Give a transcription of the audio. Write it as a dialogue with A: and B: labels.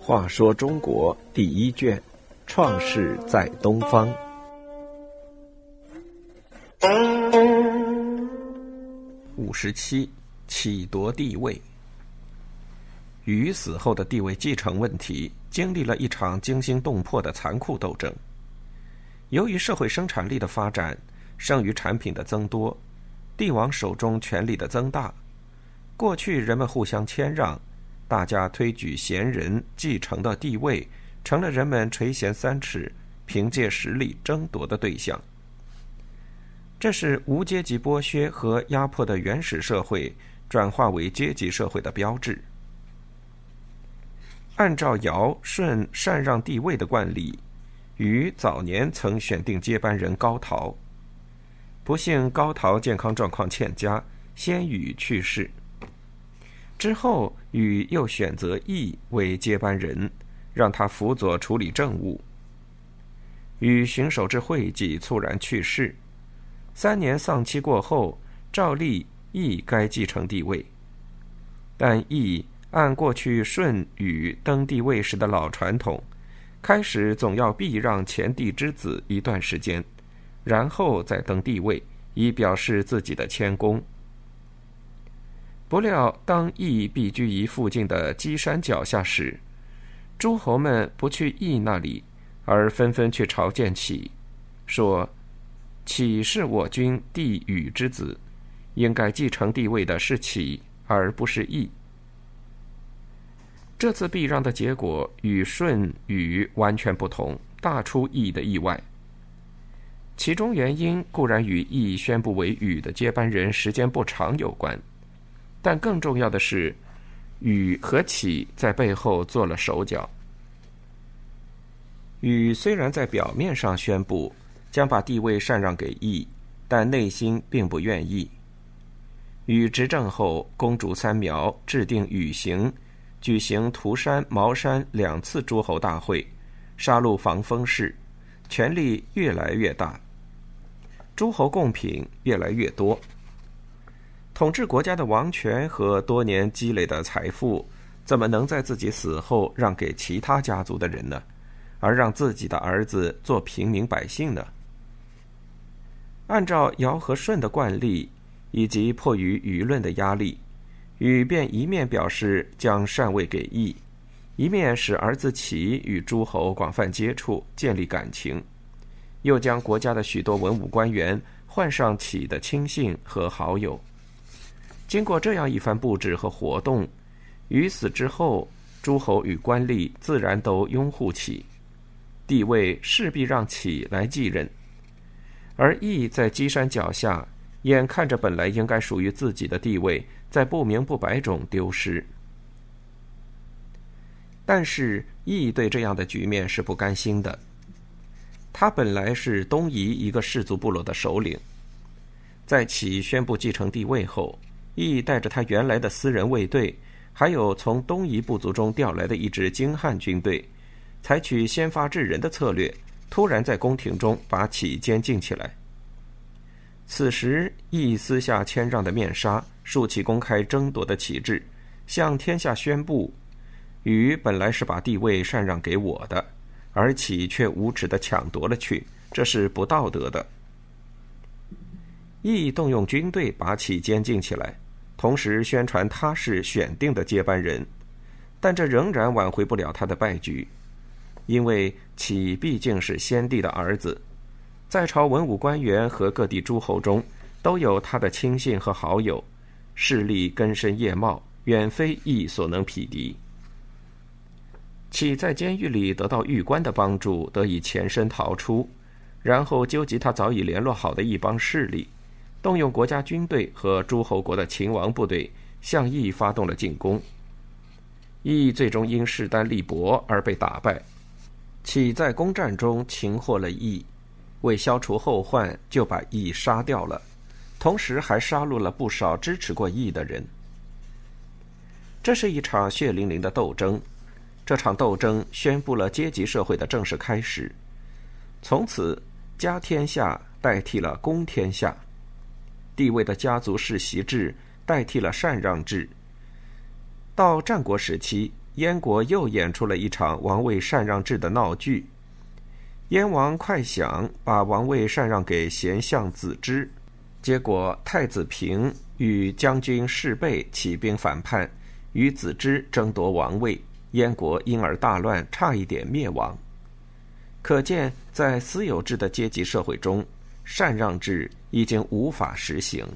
A: 话说中国第一卷，创世在东方。五十七，启夺帝位。禹死后的地位继承问题，经历了一场惊心动魄的残酷斗争。由于社会生产力的发展，剩余产品的增多，帝王手中权力的增大，过去人们互相谦让。大家推举贤人继承的地位，成了人们垂涎三尺、凭借实力争夺的对象。这是无阶级剥削和压迫的原始社会转化为阶级社会的标志。按照尧舜禅让帝位的惯例，禹早年曾选定接班人高陶，不幸高陶健康状况欠佳，先禹去世。之后，禹又选择羿为接班人，让他辅佐处理政务。禹巡守至会稽，猝然去世。三年丧期过后，照例羿该继承帝位，但羿按过去舜禹登帝位时的老传统，开始总要避让前帝之子一段时间，然后再登帝位，以表示自己的谦恭。不料，当羿避居于附近的箕山脚下时，诸侯们不去羿那里，而纷纷去朝见启，说：“启是我君帝禹之子，应该继承帝位的是启，而不是羿。”这次避让的结果与舜、禹完全不同，大出羿的意外。其中原因固然与羿宣布为禹的接班人时间不长有关。但更重要的是，禹和启在背后做了手脚。禹虽然在表面上宣布将把地位禅让给羿，但内心并不愿意。禹执政后，公主三苗制定禹刑，举行涂山、茅山两次诸侯大会，杀戮防风氏，权力越来越大，诸侯贡品越来越多。统治国家的王权和多年积累的财富，怎么能在自己死后让给其他家族的人呢？而让自己的儿子做平民百姓呢？按照尧和舜的惯例，以及迫于舆论的压力，禹便一面表示将禅位给羿，一面使儿子启与诸侯广泛接触，建立感情，又将国家的许多文武官员换上启的亲信和好友。经过这样一番布置和活动，于死之后，诸侯与官吏自然都拥护启，地位势必让启来继任。而羿在箕山脚下，眼看着本来应该属于自己的地位，在不明不白中丢失。但是义对这样的局面是不甘心的。他本来是东夷一个氏族部落的首领，在启宣布继承帝位后。羿带着他原来的私人卫队，还有从东夷部族中调来的一支精悍军队，采取先发制人的策略，突然在宫廷中把启监禁起来。此时，羿撕下谦让的面纱，竖起公开争夺的旗帜，向天下宣布：禹本来是把帝位禅让给我的，而启却无耻的抢夺了去，这是不道德的。义动用军队把启监禁起来，同时宣传他是选定的接班人，但这仍然挽回不了他的败局，因为启毕竟是先帝的儿子，在朝文武官员和各地诸侯中都有他的亲信和好友，势力根深叶茂，远非义所能匹敌。启在监狱里得到狱官的帮助，得以潜身逃出，然后纠集他早已联络好的一帮势力。动用国家军队和诸侯国的秦王部队向义发动了进攻。义最终因势单力薄而被打败。启在攻战中擒获了义，为消除后患，就把义杀掉了，同时还杀戮了不少支持过义的人。这是一场血淋淋的斗争，这场斗争宣布了阶级社会的正式开始。从此，家天下代替了公天下。地位的家族世袭制代替了禅让制。到战国时期，燕国又演出了一场王位禅让制的闹剧。燕王快想把王位禅让给贤相子之，结果太子平与将军士备起兵反叛，与子之争夺王位，燕国因而大乱，差一点灭亡。可见，在私有制的阶级社会中，禅让制已经无法实行。